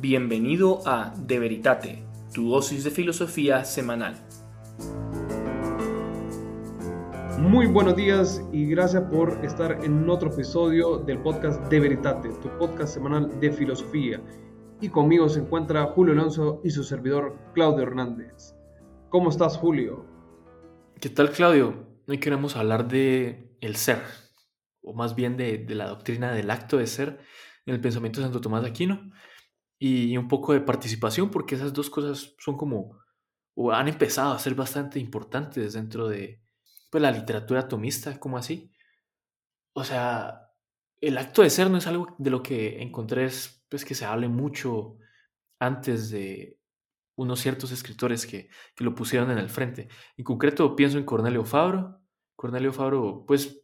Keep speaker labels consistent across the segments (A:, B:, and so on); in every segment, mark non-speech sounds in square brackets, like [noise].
A: Bienvenido a De Veritate, tu dosis de filosofía semanal.
B: Muy buenos días y gracias por estar en otro episodio del podcast De Veritate, tu podcast semanal de filosofía. Y conmigo se encuentra Julio Alonso y su servidor Claudio Hernández. ¿Cómo estás, Julio?
C: ¿Qué tal, Claudio? Hoy queremos hablar de el ser, o más bien de, de la doctrina del acto de ser en el pensamiento de Santo Tomás de Aquino y un poco de participación, porque esas dos cosas son como, o han empezado a ser bastante importantes dentro de pues, la literatura atomista, como así. O sea, el acto de ser no es algo de lo que encontré es, pues, que se hable mucho antes de unos ciertos escritores que, que lo pusieron en el frente. En concreto pienso en Cornelio Fabro. Cornelio Fabro, pues,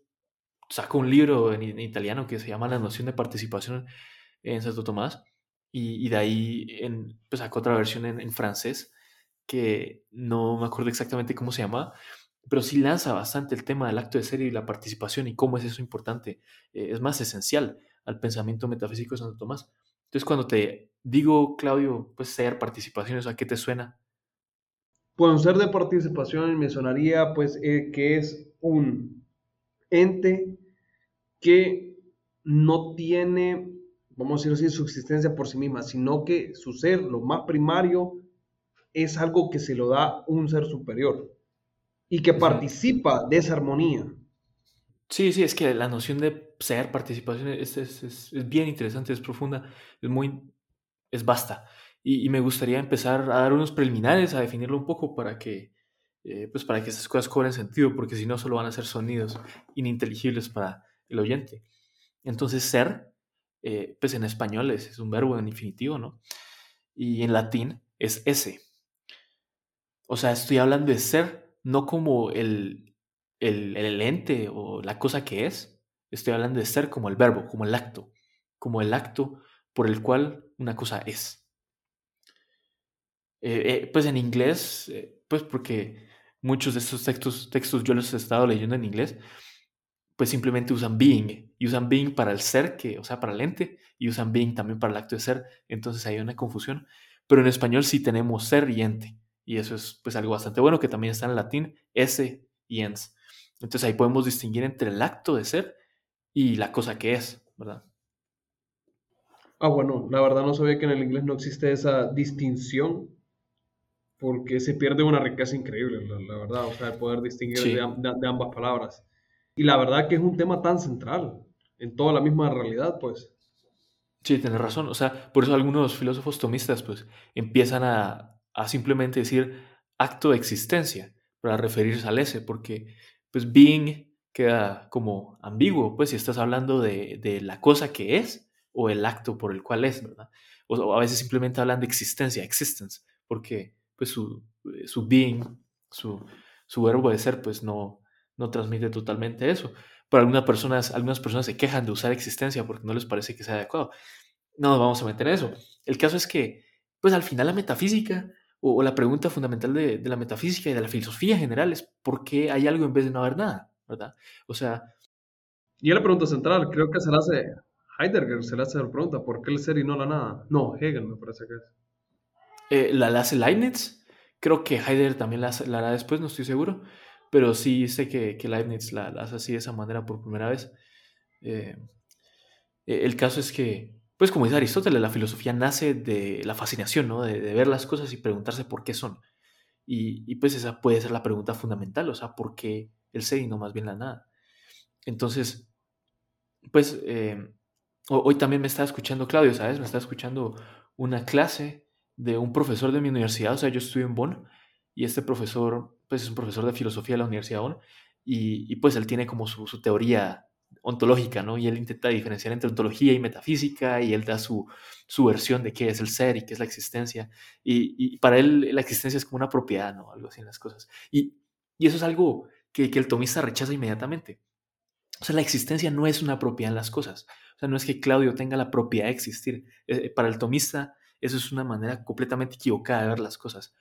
C: sacó un libro en, en italiano que se llama La noción de participación en Santo Tomás y, de ahí pues sacó otra versión en, francés que no me acuerdo exactamente cómo se llama, pero sí lanza bastante el tema del acto de ser y la participación y cómo es eso importante. Eh, es más esencial al pensamiento metafísico de Santo Tomás. Entonces, cuando te digo, Claudio, pues ser participación, ¿a qué te suena?
B: Pues ser de participación me sonaría pues eh, que es un ente que no tiene vamos a decir así, su existencia por sí misma, sino que su ser, lo más primario, es algo que se lo da un ser superior y que participa de esa armonía.
C: Sí, sí, es que la noción de ser, participación, es, es, es, bien interesante, es profunda, es muy, es vasta. Y, me gustaría empezar a dar unos preliminares, a definirlo un poco para que, eh, pues para que esas cosas cobren sentido, porque si no solo van a ser sonidos ininteligibles para el oyente. Entonces, ser eh, pues en español es, un verbo en infinitivo, ¿no? Y en latín es ese. O sea, estoy hablando de ser, no como el, el, el ente o la cosa que es, estoy hablando de ser como el verbo, como el acto, como el acto por el cual una cosa es. Eh, eh, pues en inglés, pues porque muchos de estos textos, textos yo los he estado leyendo en inglés, pues simplemente usan being y usan being para el ser, que, o sea, para el ente, y usan being también para el acto de ser. Entonces hay una confusión. Pero en español sí tenemos ser y ente. Y eso es pues algo bastante bueno que también está en latín, ese y ens. Entonces ahí podemos distinguir entre el acto de ser y la cosa que es, ¿verdad?
B: Ah, bueno, la verdad no sabía que en el inglés no existe esa distinción porque se pierde una riqueza increíble, la, verdad, o sea, el poder distinguir de ambas palabras. Y la verdad que es un tema tan central en toda la misma realidad, pues.
C: Sí, tienes razón. O sea, por eso algunos filósofos tomistas, pues, empiezan a, a simplemente decir acto de existencia para referirse al ese, porque, pues, being queda como ambiguo, pues, si estás hablando de, de la cosa que es o el acto por el cual es, ¿verdad? O, a veces simplemente hablan de existencia, existence, porque, pues, su, su being, su, su verbo de ser, pues, no, no transmite totalmente eso. Pero algunas personas, algunas personas se quejan de usar existencia porque no les parece que sea adecuado. No nos vamos a meter en eso. El caso es que, pues al final la metafísica o, la pregunta fundamental de, la metafísica y de la filosofía en general es por qué hay algo en vez de no haber nada, ¿verdad? O sea...
B: Y la pregunta central, creo que se la hace Heidegger, se le hace la pregunta, ¿por qué el ser y no la nada? No, Hegel me parece que es.
C: Eh, la, hace Leibniz, creo que Heidegger también la, la hará después, no estoy seguro pero sí sé que, que Leibniz la, hace así de esa manera por primera vez. Eh, e, el caso es que, pues como dice Aristóteles, la filosofía nace de la fascinación, ¿no? De, ver las cosas y preguntarse por qué son. Y, pues esa puede ser la pregunta fundamental, o sea, ¿por qué el ser y no más bien la nada? Entonces, pues eh, hoy también me está escuchando Claudio, ¿sabes? Me está escuchando una clase de un profesor de mi universidad, o sea, yo estudio en Bonn, y este profesor pues es un profesor de filosofía de la Universidad de y, y pues él tiene como su, su, teoría ontológica, ¿no? Y él intenta diferenciar entre ontología y metafísica y él da su, su versión de qué es el ser y qué es la existencia. Y, para él la existencia es como una propiedad, ¿no? Algo así en las cosas. Y, y eso es algo que, que el tomista rechaza inmediatamente. O sea, la existencia no es una propiedad en las cosas. O sea, no es que Claudio tenga la propiedad de existir. Eh, para el tomista, eso es una manera completamente equivocada de ver las cosas.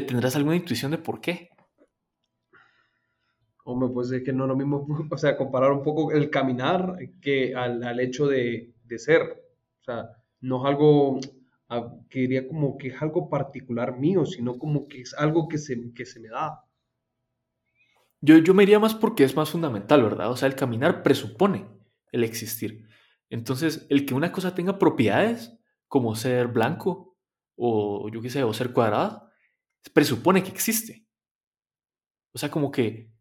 C: ¿Tendrás alguna intuición de por qué?
B: Hombre, pues es que no es lo mismo, [laughs] o sea, comparar un poco el caminar que al, hecho de, ser. O sea, no es algo, que diría como que es algo particular mío, sino como que es algo que se, que se me da.
C: Yo, yo me iría más porque es más fundamental, ¿verdad? O sea, el caminar presupone el existir. Entonces, el que una cosa tenga propiedades, como ser blanco, o yo qué sé, o ser cuadrado, presupone que existe. O sea, como que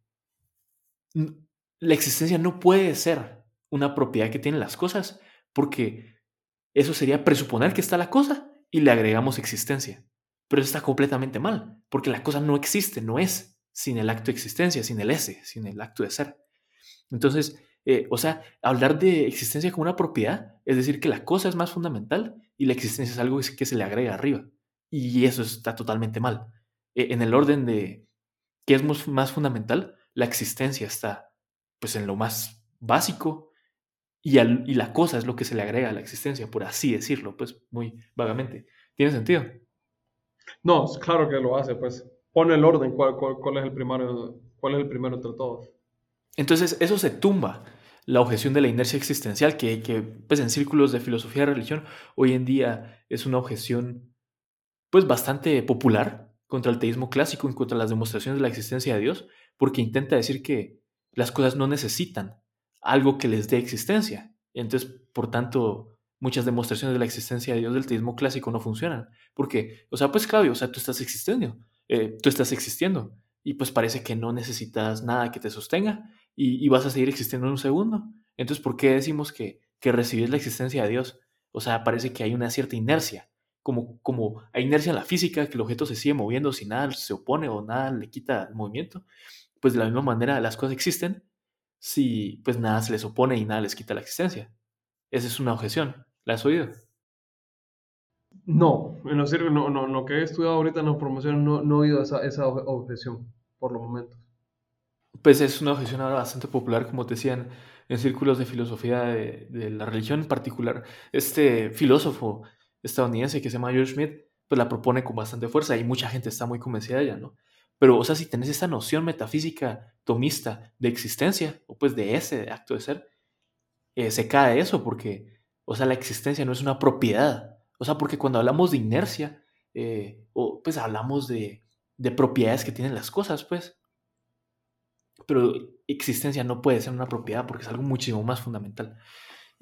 C: la existencia no puede ser una propiedad que tienen las cosas, porque eso sería presuponer que está la cosa y le agregamos existencia. Pero eso está completamente mal, porque la cosa no existe, no es sin el acto de existencia, sin el S, sin el acto de ser. Entonces, eh, o sea, hablar de existencia como una propiedad es decir que la cosa es más fundamental y la existencia es algo que se le agrega arriba. Y eso está totalmente mal. E, en el orden de qué es más fundamental, la existencia está pues en lo más básico y, y la cosa es lo que se le agrega a la existencia, por así decirlo, pues muy vagamente. ¿Tiene sentido?
B: No, claro que lo hace, pues pone el orden, cuál, cuál, es el primero, cuál es el primero entre todos.
C: Entonces, eso se tumba la objeción de la inercia existencial, que, que pues, en círculos de filosofía y religión hoy en día es una objeción pues bastante popular contra el teísmo clásico y contra las demostraciones de la existencia de Dios, porque intenta decir que las cosas no necesitan algo que les dé existencia. Entonces, por tanto, muchas demostraciones de la existencia de Dios del teísmo clásico no funcionan. Porque, o sea, pues Claudio, o sea, tú estás existiendo, eh, tú estás existiendo y pues parece que no necesitas nada que te sostenga y, vas a seguir existiendo en un segundo. Entonces, ¿por qué decimos que, que recibir la existencia de Dios? O sea, parece que hay una cierta inercia, como, como hay inercia en la física, que el objeto se sigue moviendo si nada se opone o nada le quita el movimiento. Pues de la misma manera las cosas existen si pues nada se les opone y nada les quita la existencia. Esa es una objeción. ¿La has oído?
B: No, en lo, no, no, lo que he estudiado ahorita en la promoción no, no he oído esa, esa objeción por los momentos.
C: Pues es una objeción ahora bastante popular, como te decían, en círculos de filosofía de, la religión en particular. Este filósofo estadounidense que se llama George Smith, pues la propone con bastante fuerza y mucha gente está muy convencida de ella, ¿no? Pero, o sea, si tenés esta noción metafísica tomista de existencia, o pues de ese acto de ser, eh, se cae eso porque, o sea, la existencia no es una propiedad. O sea, porque cuando hablamos de inercia, eh, o pues hablamos de, de propiedades que tienen las cosas, pues pero existencia no puede ser una propiedad porque es algo muchísimo más fundamental.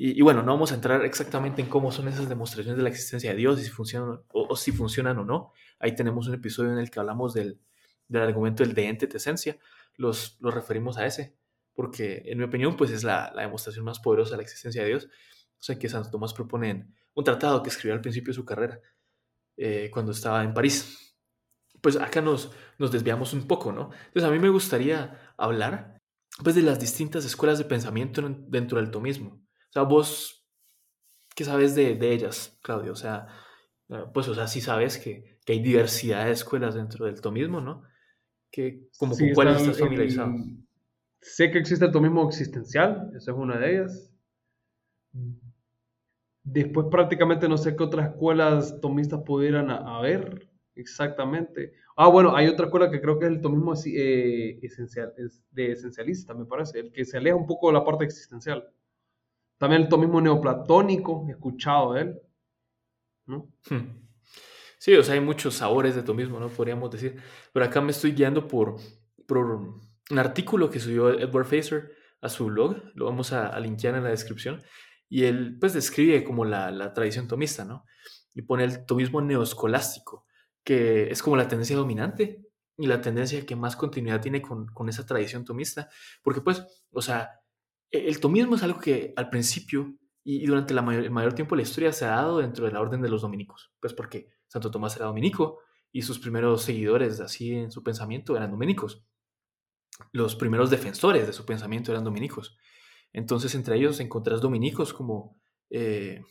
C: Y, bueno, no vamos a entrar exactamente en cómo son esas demostraciones de la existencia de Dios y si funcionan o, si funcionan o no. Ahí tenemos un episodio en el que hablamos del, del argumento del de ente esencia. Los, los referimos a ese, porque en mi opinión, pues es la, la, demostración más poderosa de la existencia de Dios. O sea, que Santo Tomás propone un tratado que escribió al principio de su carrera, eh, cuando estaba en París pues acá nos, nos desviamos un poco, ¿no? Entonces a mí me gustaría hablar pues de las distintas escuelas de pensamiento dentro del tomismo. Sea, vos, ¿qué sabes de, de ellas, Claudio? O sea, eh, pues, o sea, sí sabes que, que, hay diversidad de escuelas dentro del tomismo, ¿no? Que, como con cuál estás familiarizado.
B: sé que existe el tomismo existencial, esa es una de ellas. Después prácticamente no sé qué otras escuelas tomistas pudieran haber. Exactamente. Ah, bueno, hay otra escuela que creo que es el tomismo eh, esencial, es de esencialista, me parece, el que se aleja un poco de la parte existencial. También el tomismo neoplatónico, escuchado de él.
C: Hmm. Sí, o sea, hay muchos sabores de tomismo, ¿no? Podríamos decir. Pero acá me estoy guiando por, por un artículo que subió Edward Facer a su blog, lo vamos a, a linkear en la descripción, y él pues describe como la, la tradición tomista, ¿no? Y pone el tomismo neoscolástico que es como la tendencia dominante y la tendencia que más continuidad tiene con, esa tradición tomista. Porque pues, o sea, el tomismo es algo que al principio y, durante el mayor tiempo de la historia se ha dado dentro de la orden de los dominicos. Pues porque Santo Tomás era dominico y sus primeros seguidores así en su pensamiento eran dominicos. Los primeros defensores de su pensamiento eran dominicos. Entonces entre ellos encontrás dominicos como eh,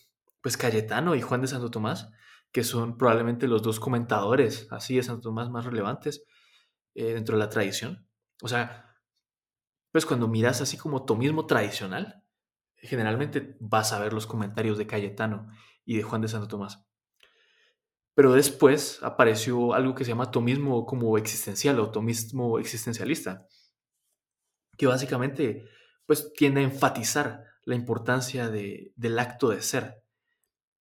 C: pues Cayetano y Juan de Santo Tomás, que son probablemente los dos comentadores así de Santo Tomás más relevantes eh, dentro de la tradición. O sea, pues cuando miras así como tomismo tradicional, generalmente vas a ver los comentarios de Cayetano y de Juan de Santo Tomás. Pero después apareció algo que se llama tomismo como existencial o tomismo existencialista, que básicamente pues tiende a enfatizar la importancia de, del acto de ser,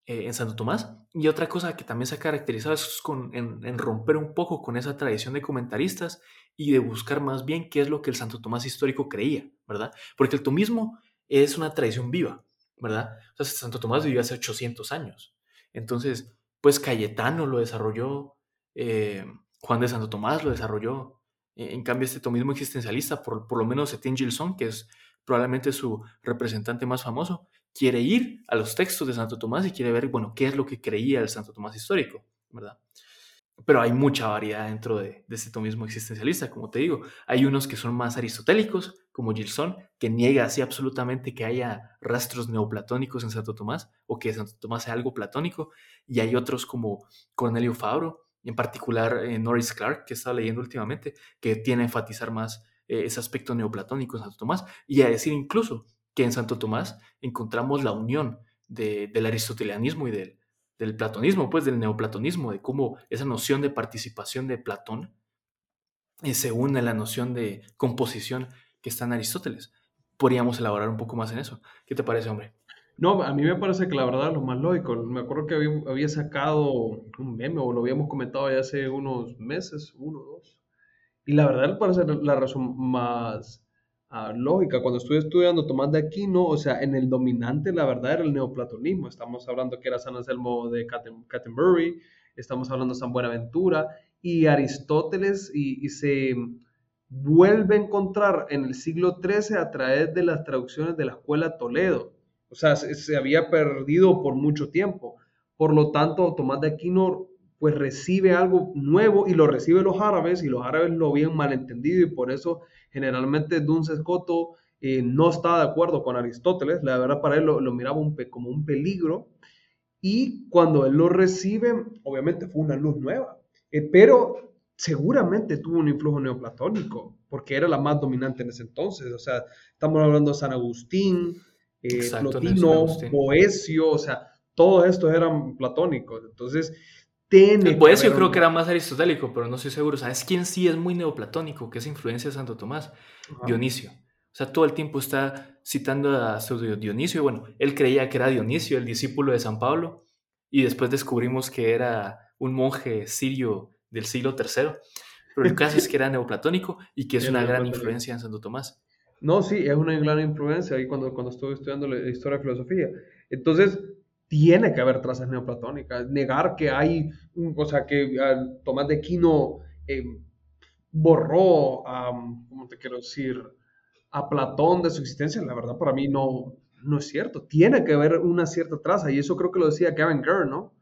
C: eh, en Santo Tomás y otra cosa que también se ha caracterizado es con, en, romper un poco con esa tradición de comentaristas y de buscar más bien qué es lo que el Santo Tomás histórico creía, ¿verdad? Porque el tomismo es una tradición viva, ¿verdad? O sea, Santo Tomás vivió hace 800 años. Entonces, pues Cayetano lo desarrolló, eh, Juan de Santo Tomás lo desarrolló. E, en cambio, este tomismo existencialista, por, por lo menos Etienne Gilson, que es probablemente su representante más famoso, quiere ir a los textos de Santo Tomás y quiere ver, bueno, qué es lo que creía el Santo Tomás histórico, ¿verdad? Pero hay mucha variedad dentro de, de este tomismo existencialista, como te digo. Hay unos que son más aristotélicos, como Gilson, que niega así absolutamente que haya rastros neoplatónicos en Santo Tomás o que Santo Tomás sea algo platónico. Y hay otros como Cornelio Fabro, en particular eh, Norris Clark, que estaba leyendo últimamente, que tiene a enfatizar más eh, ese aspecto neoplatónico en Santo Tomás y a decir incluso que en Santo Tomás encontramos la unión del aristotelianismo y del, del platonismo, pues del neoplatonismo, de cómo esa noción de participación de Platón eh, se une a la noción de composición que está en Aristóteles. Podríamos elaborar un poco más en eso. ¿Qué te parece, hombre?
B: No, a mí me parece que la verdad lo más lógico. Me acuerdo que había, sacado un meme o lo habíamos comentado ya hace unos meses, uno dos. Y la verdad parece la razón más ah, lógica. Cuando estuve estudiando Tomás de Aquino, o sea, en el dominante la verdad era el neoplatonismo. Estamos hablando que era San Anselmo de Canterbury, estamos hablando de San Buenaventura y Aristóteles y se vuelve a encontrar en el siglo XIII a través de las traducciones de la escuela Toledo. O sea, se, había perdido por mucho tiempo. Por lo tanto, Tomás de Aquino pues recibe algo nuevo y lo recibe los árabes y los árabes lo habían malentendido y por eso generalmente Duns Scoto eh, no estaba de acuerdo con Aristóteles, la verdad para él lo, miraba un, como un peligro y cuando él lo recibe, obviamente fue una luz nueva, eh, pero seguramente tuvo un influjo neoplatónico, porque era la más dominante en ese entonces. O sea, estamos hablando de San Agustín, eh, Plotino, Boesio, o sea, todos estos eran platónicos. Entonces,
C: tiene. El Boesio creo que era más aristotélico, pero no estoy seguro. ¿Sabes quién sí es muy neoplatónico? Que es influencia de Santo Tomás? Dionisio. O sea, todo el tiempo está citando a Dionisio. Bueno, él creía que era Dionisio, el discípulo de San Pablo, y después descubrimos que era un monje sirio del siglo III, pero el caso es que era neoplatónico y que [laughs] es una gran influencia en Santo Tomás.
B: No, sí, es una gran influencia ahí cuando, cuando estuve estudiando la historia de filosofía. Entonces, tiene que haber trazas neoplatónicas. Negar que hay, o sea, que Tomás de Aquino eh, borró a, ¿cómo te quiero decir? A Platón de su existencia, la verdad para mí no, no es cierto. Tiene que haber una cierta traza y eso creo que lo decía Kevin Kerr, ¿no?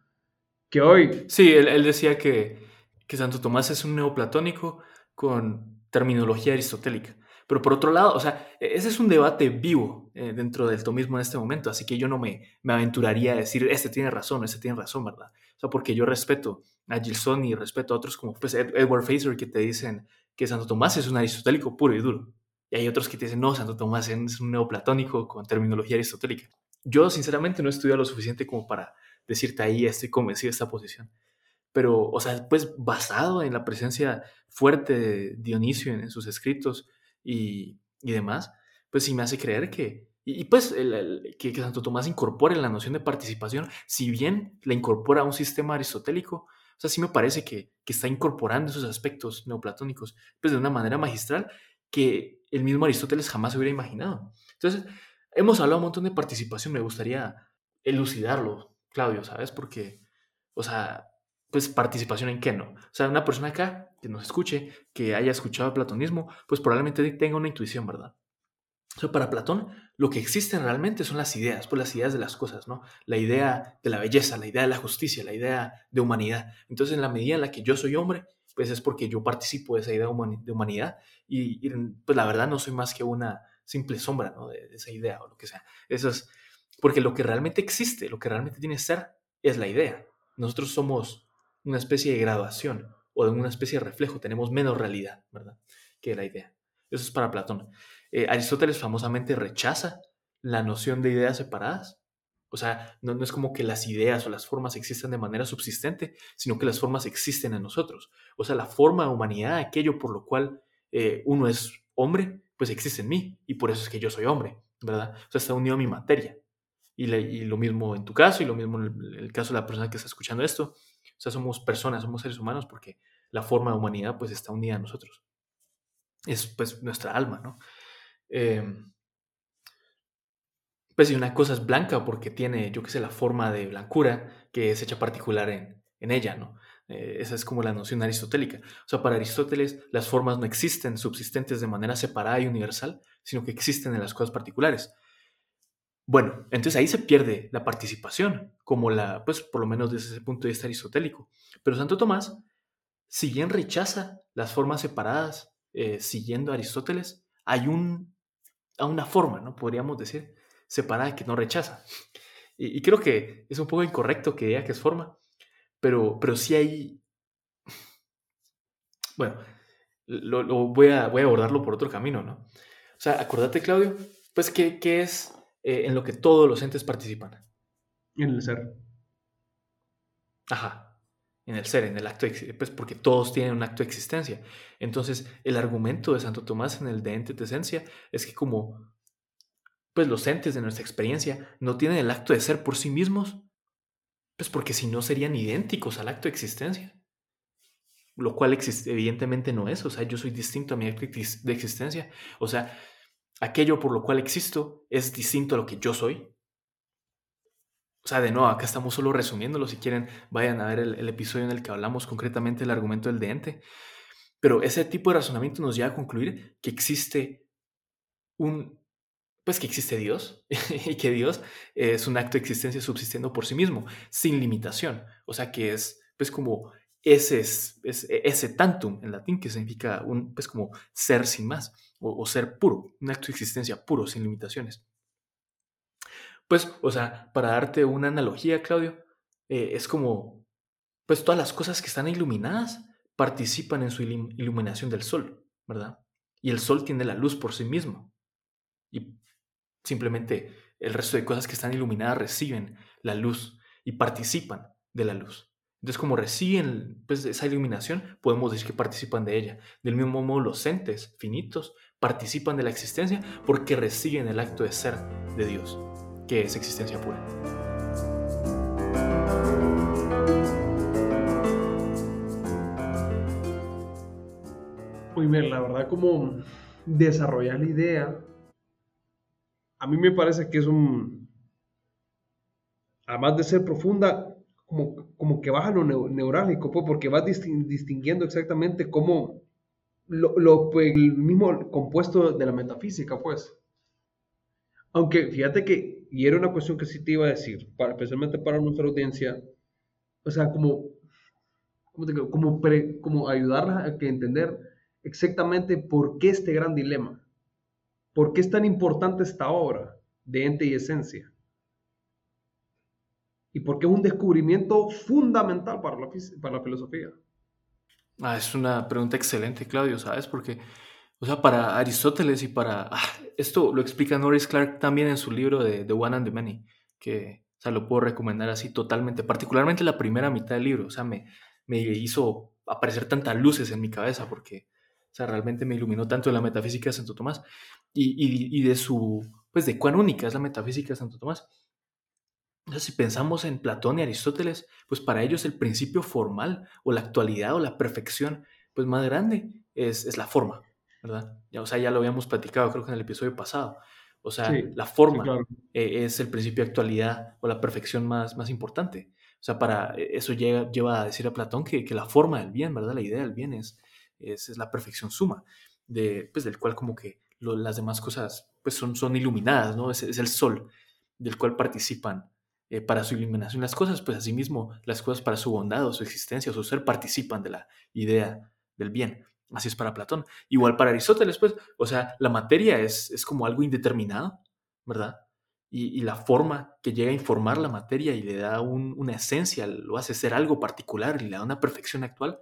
B: Que hoy...
C: Sí, él decía que que Santo Tomás es un neoplatónico con terminología aristotélica. Pero por otro lado, o sea, e-, ese es un debate vivo eh, dentro del tomismo en este momento, así que yo no me, me aventuraría a decir, este tiene razón, este tiene razón, ¿verdad? O sea, porque yo respeto a Gilson y respeto a otros como pues, Edward Fraser que te dicen que Santo Tomás es un aristotélico puro y duro. Y hay otros que te dicen, no, Santo Tomás es un neoplatónico con terminología aristotélica. Yo, sinceramente, no he lo suficiente como para decirte ahí, estoy convencido de esta posición pero, o sea, pues basado en la presencia fuerte de Dionisio en, sus escritos y, y, demás, pues sí me hace creer que, y, pues el, que, Santo Tomás incorpore la noción de participación, si bien la incorpora a un sistema aristotélico, o sea, sí me parece que, que está incorporando esos aspectos neoplatónicos, pues de una manera magistral que el mismo Aristóteles jamás hubiera imaginado. Entonces, hemos hablado un montón de participación, me gustaría elucidarlo, Claudio, ¿sabes? Porque, o sea, pues participación en qué no. O sea, una persona acá que nos escuche, que haya escuchado platonismo, pues probablemente tenga una intuición, ¿verdad? O sea, para Platón, lo que existen realmente son las ideas, pues las ideas de las cosas, ¿no? La idea de la belleza, la idea de la justicia, la idea de humanidad. Entonces, en la medida en la que yo soy hombre, pues es porque yo participo de esa idea de humanidad y, pues la verdad no soy más que una simple sombra, ¿no? De, de esa idea o lo que sea. Eso es porque lo que realmente existe, lo que realmente tiene ser, es la idea. Nosotros somos una especie de graduación o de una especie de reflejo, tenemos menos realidad, ¿verdad? Que la idea. Eso es para Platón. Eh, Aristóteles famosamente rechaza la noción de ideas separadas. O sea, no, es como que las ideas o las formas existen de manera subsistente, sino que las formas existen en nosotros. O sea, la forma de humanidad, aquello por lo cual eh, uno es hombre, pues existe en mí y por eso es que yo soy hombre, ¿verdad? O sea, está unido a mi materia. Y, lo mismo en tu caso y lo mismo en el, caso de la persona que está escuchando esto. O sea, somos personas, somos seres humanos porque la forma de humanidad pues está unida a nosotros. Es pues nuestra alma, ¿no? Em, pues y una cosa es blanca porque tiene, yo qué sé, la forma de blancura que es hecha particular en, en ella, ¿no? Eh, esa es como la noción aristotélica. O sea, para Aristóteles las formas no existen subsistentes de manera separada y universal, sino que existen en las cosas particulares. Bueno, entonces ahí se pierde la participación, como la, pues por lo menos desde ese punto de vista aristotélico. Pero Santo Tomás, si bien rechaza las formas separadas, eh, siguiendo a Aristóteles, hay un, a una forma, ¿no? Podríamos decir, separada que no rechaza. Y, creo que es un poco incorrecto que diga que es forma, pero, pero sí hay... Bueno, lo, voy, a, voy a abordarlo por otro camino, ¿no? O sea, acordate, Claudio, pues, ¿qué, qué es eh, en lo que todos los entes participan?
B: En el ser.
C: Ajá, en el ser, en el acto, pues porque todos tienen un acto de existencia. Entonces, el argumento de Santo Tomás en el de ente de esencia es que como pues los entes de nuestra experiencia no tienen el acto de ser por sí mismos, pues porque si no serían idénticos al acto de existencia. Lo cual evidentemente no es. O sea, yo soy distinto a mi acto de existencia. O sea, aquello por lo cual existo es distinto a lo que yo soy. O sea, de nuevo, acá estamos solo resumiéndolo. Si quieren, vayan a ver el, episodio en el que hablamos concretamente del argumento del deente. Pero ese tipo de razonamiento nos lleva a concluir que existe un pues que existe Dios [laughs] y que Dios es un acto de existencia subsistiendo por sí mismo, sin limitación. O sea que es pues como ese, es, ese tantum en latín que significa un, pues como ser sin más o, ser puro, un acto de existencia puro, sin limitaciones. Pues, o sea, para darte una analogía, Claudio, eh, es como, pues todas las cosas que están iluminadas participan en su iluminación del sol, ¿verdad? Y el sol tiene la luz por sí mismo. Y Simplemente el resto de cosas que están iluminadas reciben la luz y participan de la luz. Entonces, como reciben pues, esa iluminación, podemos decir que participan de ella. Del mismo modo, los entes finitos participan de la existencia porque reciben el acto de ser de Dios, que es existencia pura.
B: Muy bien, la verdad, como desarrollar la idea a mí me parece que es un, además de ser profunda, como, como que baja lo neurálgico, pues, porque vas distinguiendo exactamente cómo lo, pues, el mismo compuesto de la metafísica, pues. Aunque fíjate que, y era una cuestión que sí te iba a decir, para, especialmente para nuestra audiencia, o sea, como, como, como, como ayudarla a que entender exactamente por qué este gran dilema. ¿Por qué es tan importante esta obra de ente y esencia? ¿Y por qué es un descubrimiento fundamental para la, filosofía?
C: Ah, es una pregunta excelente, Claudio, ¿sabes? Porque, o sea, para Aristóteles y para... Ah, esto lo explica Norris Clark también en su libro de The One and the Many, que, o sea, lo puedo recomendar así totalmente, particularmente la primera mitad del libro, o sea, me, me hizo aparecer tantas luces en mi cabeza porque, o sea, realmente me iluminó tanto la metafísica de Santo Tomás y, de su, pues de cuán única es la metafísica de Santo Tomás. Entonces, si pensamos en Platón y Aristóteles, pues para ellos el principio formal o la actualidad o la perfección, pues más grande es, es la forma, ¿verdad? Ya, o sea, ya lo habíamos platicado creo que en el episodio pasado. O sea, la forma eh, es el principio de actualidad o la perfección más, más importante. O sea, para e, eso lleva, lleva a decir a Platón que, que, la forma del bien, ¿verdad? La idea del bien es, es, es la perfección suma, de, pues, del cual como que las demás cosas pues son, son iluminadas, ¿no? Es, el sol del cual participan eh, para su iluminación las cosas, pues asimismo las cosas para su bondad o su existencia o su ser participan de la idea del bien. Así es para Platón. Igual para Aristóteles, pues, o sea, la materia es, es como algo indeterminado, ¿verdad? Y, la forma que llega a informar la materia y le da una esencia, lo hace ser algo particular y le da una perfección actual,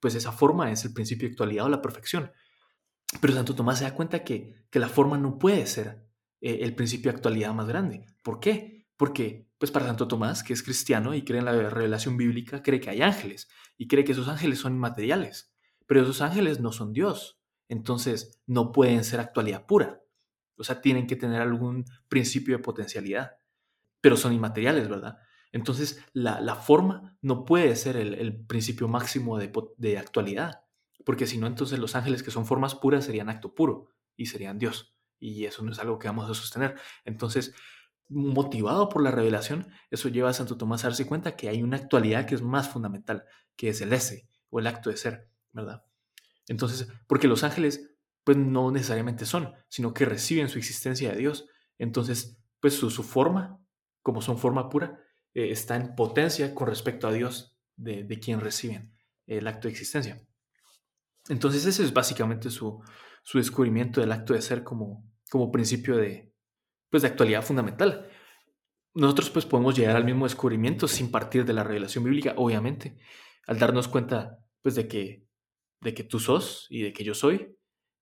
C: pues esa forma es el principio de actualidad o la perfección. Pero Santo Tomás se da cuenta que, la forma no puede ser eh, el principio de actualidad más grande. ¿Por qué? Porque, pues para Santo Tomás, que es cristiano y cree en la revelación bíblica, cree que hay ángeles y cree que esos ángeles son inmateriales. Pero esos ángeles no son Dios. Entonces, no pueden ser actualidad pura. O sea, tienen que tener algún principio de potencialidad. pero son inmateriales, ¿verdad? Entonces, la, forma no puede ser el, principio máximo de, de, actualidad, porque si no, entonces los ángeles que son formas puras serían acto puro y serían Dios, y eso no es algo que vamos a sostener. Entonces, motivado por la revelación, eso lleva a Santo Tomás a darse cuenta que hay una actualidad que es más fundamental, que es el ese, o el acto de ser, ¿verdad? Entonces, porque los ángeles, pues no necesariamente son, sino que reciben su existencia de Dios. Entonces, pues su, su forma, como son forma pura, eh, está en potencia con respecto a Dios de, quien reciben el acto de existencia. Entonces ese es básicamente su, descubrimiento del acto de ser como, como principio de, pues, de actualidad fundamental. Nosotros pues podemos llegar al mismo descubrimiento sin partir de la revelación bíblica, obviamente, al darnos cuenta pues de que, de que tú sos y de que yo soy,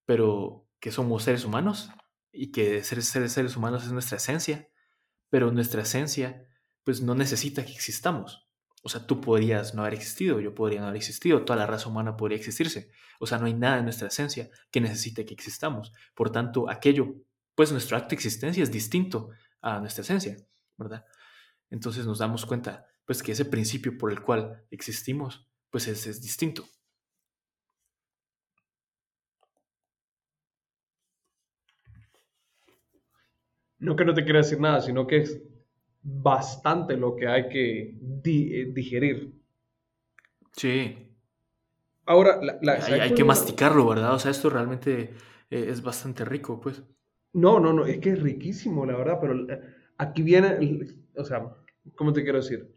C: pero que somos seres humanos y que ser, ser seres humanos es nuestra esencia, pero nuestra esencia pues no necesita que existamos. O sea, tú podrías no haber existido, yo podría no haber existido, toda la raza humana podría existirse. O sea, no hay nada en nuestra esencia que necesite que existamos. Por tanto, aquello, pues nuestro acto de existencia es distinto a nuestra esencia, ¿verdad? Entonces nos damos cuenta, pues que ese principio por el cual existimos, pues es, es distinto.
B: No que no te quiera decir nada, sino que es bastante lo que hay que eh, digerir.
C: Sí.
B: Ahora,
C: hay, que masticarlo, ¿verdad? O sea, esto realmente eh, es bastante rico, pues.
B: No, no, no, es que es riquísimo, la verdad, pero eh, aquí viene, o sea, ¿cómo te quiero decir?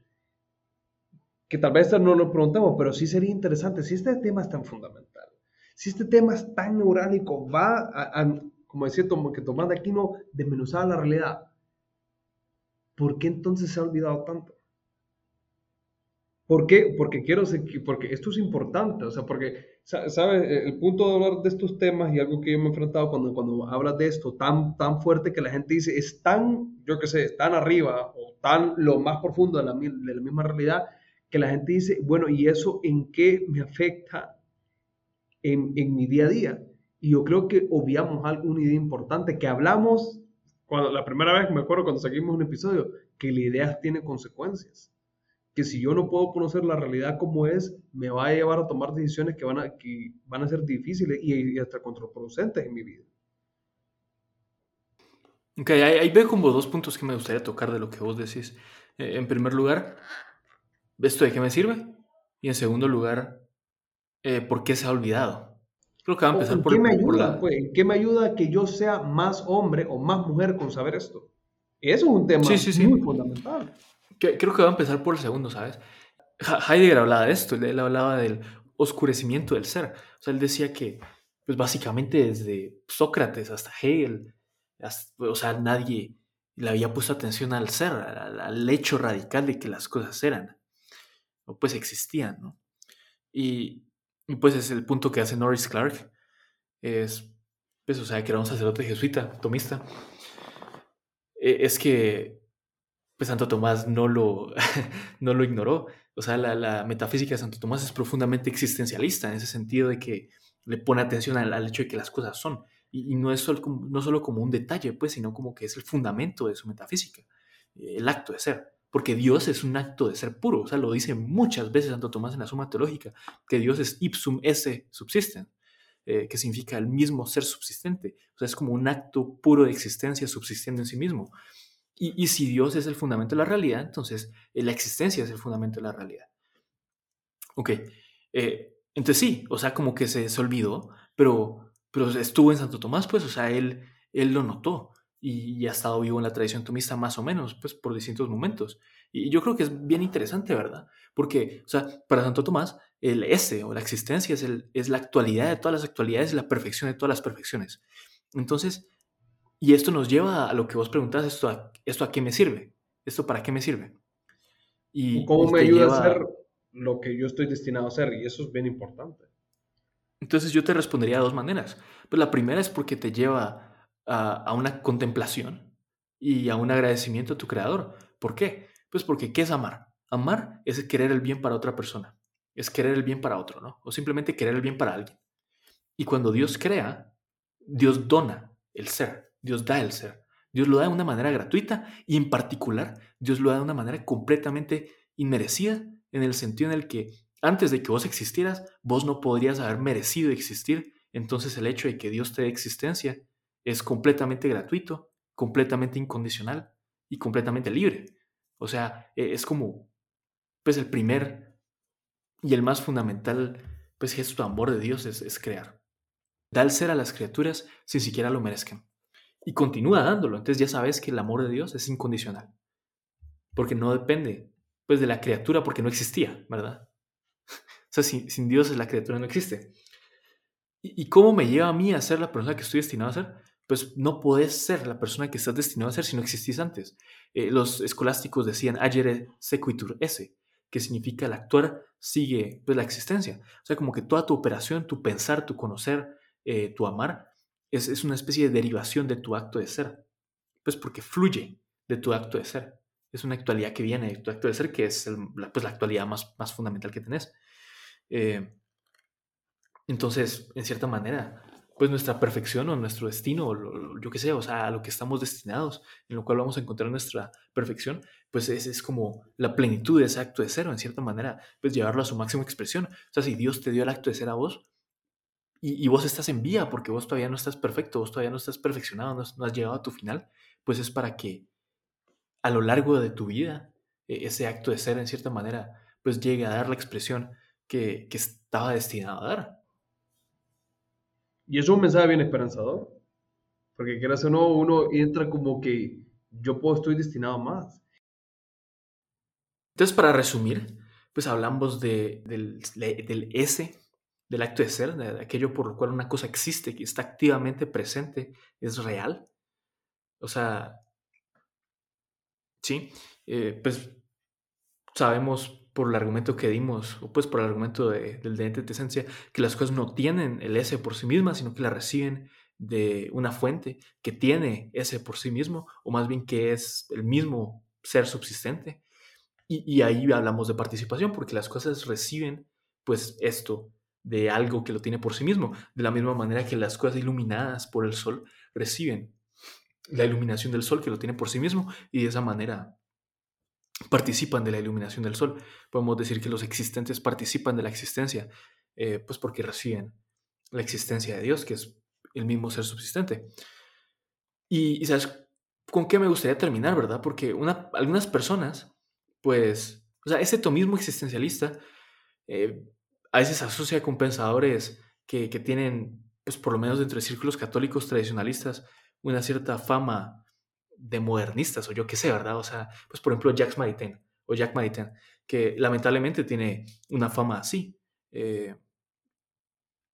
B: Que tal vez no lo preguntemos, pero sí sería interesante, si este tema es tan fundamental, si este tema es tan neurálico, va a, como decía que Tomás de Aquino, desmenuzar la realidad, ¿por qué entonces se ha olvidado tanto? ¿Por qué? Porque quiero, porque esto es importante, o sea, porque, ¿sabes? El punto de hablar de estos temas y algo que yo me he enfrentado cuando, cuando hablas de esto tan, tan fuerte que la gente dice, es tan, yo qué sé, tan arriba o tan lo más profundo de la, de la misma realidad, que la gente dice, bueno, ¿y eso en qué me afecta en, en mi día a día? Y yo creo que obviamos alguna idea importante, que hablamos cuando, la primera vez me acuerdo cuando saquimos un episodio, que la idea tiene consecuencias. Que si yo no puedo conocer la realidad como es, me va a llevar a tomar decisiones que van a, que van a ser difíciles y, hasta contraproducentes en mi vida.
C: Ok, ahí, veo como dos puntos que me gustaría tocar de lo que vos decís. Eh, en primer lugar, ¿esto de qué me sirve? Y en segundo lugar, eh, ¿por qué se ha olvidado?
B: Creo que va a empezar por, qué me ayuda, pues? ¿En qué me ayuda que yo sea más hombre o más mujer con saber esto? Eso es un tema muy fundamental.
C: Creo que va a empezar por el segundo, ¿sabes? Heidegger hablaba de esto, él hablaba del oscurecimiento del ser. O sea, él decía que, pues básicamente desde Sócrates hasta Hegel, o sea, nadie le había puesto atención al ser, al, hecho radical de que las cosas eran, o pues existían, ¿no? Y, pues es el punto que hace Norris Clark. Es, pues, o sea, que era un sacerdote jesuita, tomista. E, es que, pues, Santo Tomás no lo, [laughs] no lo ignoró. O sea, la, metafísica de Santo Tomás es profundamente existencialista en ese sentido de que le pone atención al, hecho de que las cosas son. Y, no es solo, no solo como un detalle, pues, sino como que es el fundamento de su metafísica, el acto de ser porque Dios es un acto de ser puro. O sea, lo dice muchas veces Santo Tomás en la Suma Teológica, que Dios es ipsum esse subsisten, eh, que significa el mismo ser subsistente. O sea, es como un acto puro de existencia subsistiendo en sí mismo. Y, si Dios es el fundamento de la realidad, entonces eh, la existencia es el fundamento de la realidad. Ok, eh, entonces sí, o sea, como que se, se olvidó, pero, pero estuvo en Santo Tomás, pues, o sea, él, él lo notó y, ha estado vivo en la tradición tomista más o menos, pues por distintos momentos. Y yo creo que es bien interesante, ¿verdad? Porque, o sea, para Santo Tomás, el ese o la existencia es, el, es la actualidad de todas las actualidades y la perfección de todas las perfecciones. Entonces, y esto nos lleva a lo que vos preguntás, ¿esto a, esto a qué me sirve? ¿Esto para qué me sirve?
B: Y, ¿Cómo me ayuda a ser lo que yo estoy destinado a ser? Y eso es bien importante.
C: Entonces yo te respondería de dos maneras. Pues la primera es porque te lleva a, una contemplación y a un agradecimiento a tu creador. ¿Por qué? Pues porque ¿qué es amar? Amar es querer el bien para otra persona, es querer el bien para otro, ¿no? O simplemente querer el bien para alguien. Y cuando Dios crea, Dios dona el ser, Dios da el ser. Dios lo da de una manera gratuita y en particular Dios lo da de una manera completamente inmerecida en el sentido en el que antes de que vos existieras, vos no podrías haber merecido existir. Entonces el hecho de que Dios te dé existencia es completamente gratuito, completamente incondicional y completamente libre. O sea, e, es como pues el primer y el más fundamental pues gesto de amor de Dios es, crear. Da el ser a las criaturas sin siquiera lo merezcan. Y continúa dándolo. Entonces ya sabes que el amor de Dios es incondicional. Porque no depende pues de la criatura porque no existía, ¿verdad? [laughs] O sea, sin, Dios la criatura no existe. ¿Y, cómo me lleva a mí a ser la persona que estoy destinado a ser? Pues no puedes ser la persona que estás destinado a ser si no existís antes. Eh, los escolásticos decían agere sequitur esse, que significa el actuar sigue pues, la existencia. O sea, como que toda tu operación, tu pensar, tu conocer, eh, tu amar, es, es, una especie de derivación de tu acto de ser. Pues porque fluye de tu acto de ser. Es una actualidad que viene de tu acto de ser, que es la, pues, la actualidad más, más fundamental que tenés. Eh, entonces, en cierta manera, pues nuestra perfección o nuestro destino, o yo qué sé, o sea, a lo que estamos destinados, en lo cual vamos a encontrar nuestra perfección, pues es, es, como la plenitud de ese acto de ser, o en cierta manera, pues llevarlo a su máxima expresión. O sea, si Dios te dio el acto de ser a vos, y, vos estás en vía porque vos todavía no estás perfecto, vos todavía no estás perfeccionado, no has, llegado a tu final, pues es para que a lo largo de tu vida e, ese acto de ser, en cierta manera, pues llegue a dar la expresión que, estaba destinado a dar.
B: Y es un mensaje bien esperanzador, porque quieras o no, uno entra como que yo puedo, estoy destinado a más.
C: Entonces, para resumir, pues hablamos de, del, del S, del acto de ser, de aquello por lo cual una cosa existe, que está activamente presente, es real. O sea, sí, eh, pues sabemos por el argumento que dimos, o pues por el argumento del de esencia, que las cosas no tienen el S por sí mismas, sino que la reciben de una fuente que tiene S por sí mismo, o más bien que es el mismo ser subsistente. Y, ahí hablamos de participación, porque las cosas reciben pues esto de algo que lo tiene por sí mismo, de la misma manera que las cosas iluminadas por el sol reciben la iluminación del sol que lo tiene por sí mismo, y de esa manera participan de la iluminación del sol. Podemos decir que los existentes participan de la existencia, eh, pues porque reciben la existencia de Dios, que es el mismo ser subsistente. Y, ¿sabes con qué me gustaría terminar, verdad? Porque una, algunas personas, pues, o sea, ese tomismo existencialista eh, a veces asocia con pensadores que, que tienen, pues por lo menos dentro de círculos católicos tradicionalistas, una cierta fama de modernistas o yo qué sé, ¿verdad? O sea, pues por ejemplo Jacques Maritain o Jacques Maritain, que lamentablemente tiene una fama así. Eh,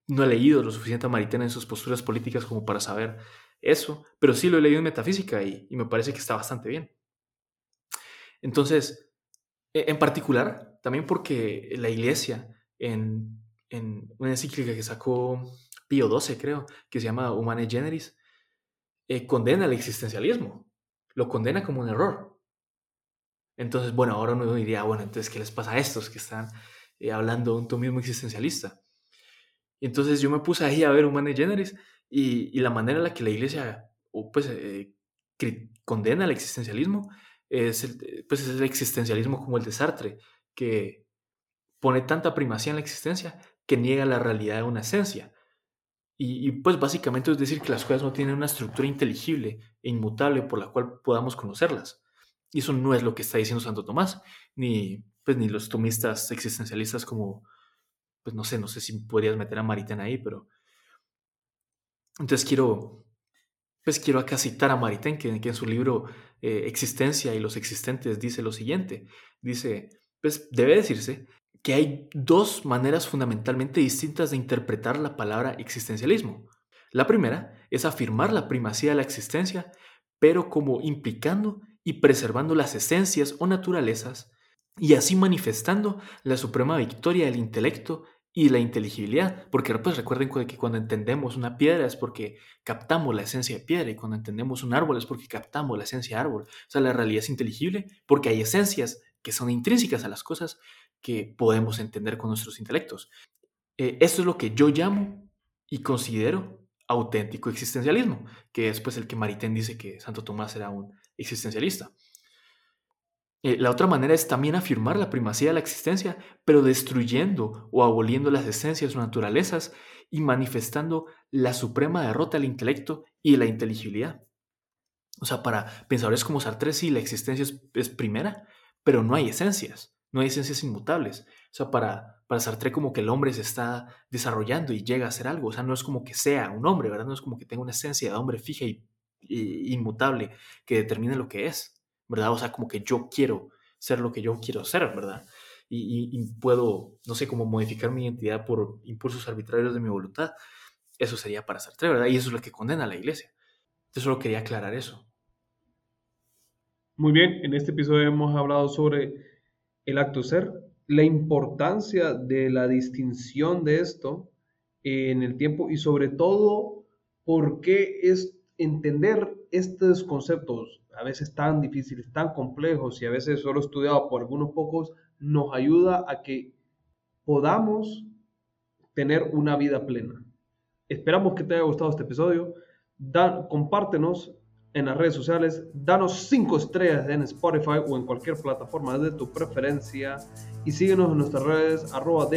C: no he leído lo suficiente a Maritain en sus posturas políticas como para saber eso, pero sí lo he leído en metafísica y, me parece que está bastante bien. Entonces, e, en particular, también porque la iglesia en, en una encíclica que sacó Pío XII, creo, que se llama Humane Generis, eh, condena el existencialismo lo condena como un error. Entonces, bueno, ahora uno diría, bueno, entonces, ¿qué les pasa a estos que están eh, hablando de un tomismo existencialista? Y entonces yo me puse ahí a ver Humane Generis y, y la manera en la que la iglesia pues, eh, condena el existencialismo es el, pues es el existencialismo como el de Sartre, que pone tanta primacía en la existencia que niega la realidad de una esencia. Y, pues básicamente es decir que las cosas no tienen una estructura inteligible e inmutable por la cual podamos conocerlas. Y eso no es lo que está diciendo Santo Tomás, ni, pues, ni los tomistas existencialistas como, pues no sé, no sé si podrías meter a Maritain ahí, pero... Entonces quiero, pues quiero acá citar a Maritain, que, en su libro eh, Existencia y los existentes dice lo siguiente. Dice, pues debe decirse que hay dos maneras fundamentalmente distintas de interpretar la palabra existencialismo. La primera es afirmar la primacía de la existencia, pero como implicando y preservando las esencias o naturalezas, y así manifestando la suprema victoria del intelecto y la inteligibilidad, porque pues recuerden que cuando entendemos una piedra es porque captamos la esencia de piedra y cuando entendemos un árbol es porque captamos la esencia de árbol. O sea, la realidad es inteligible porque hay esencias que son intrínsecas a las cosas que podemos entender con nuestros intelectos. Eh, esto es lo que yo llamo y considero auténtico existencialismo, que es pues el que Maritain dice que Santo Tomás era un existencialista. Eh, la otra manera es también afirmar la primacía de la existencia, pero destruyendo o aboliendo las esencias o naturalezas y manifestando la suprema derrota del intelecto y la inteligibilidad. O sea, para pensadores como Sartre, sí, la existencia es, primera, pero no hay esencias, no hay esencias inmutables. O sea, para, para Sartre como que el hombre se está desarrollando y llega a ser algo. O sea, no es como que sea un hombre, ¿verdad? No es como que tenga una esencia de hombre fija y, inmutable que determine lo que es, ¿verdad? O sea, como que yo quiero ser lo que yo quiero ser, ¿verdad? Y, y, puedo, no sé, cómo modificar mi identidad por impulsos arbitrarios de mi voluntad. Eso sería para Sartre, ¿verdad? Y eso es lo que condena a la iglesia. Yo solo quería aclarar eso.
B: Muy bien, en este episodio hemos hablado sobre el acto ser, la importancia de la distinción de esto en el tiempo y sobre todo por qué es entender estos conceptos a veces tan difíciles, tan complejos y a veces solo estudiados por algunos pocos, nos ayuda a que podamos tener una vida plena. Esperamos que te haya gustado este episodio. compártenos en las redes sociales, danos 5 estrellas en Spotify o en cualquier plataforma de tu preferencia. Y síguenos en nuestras redes arroba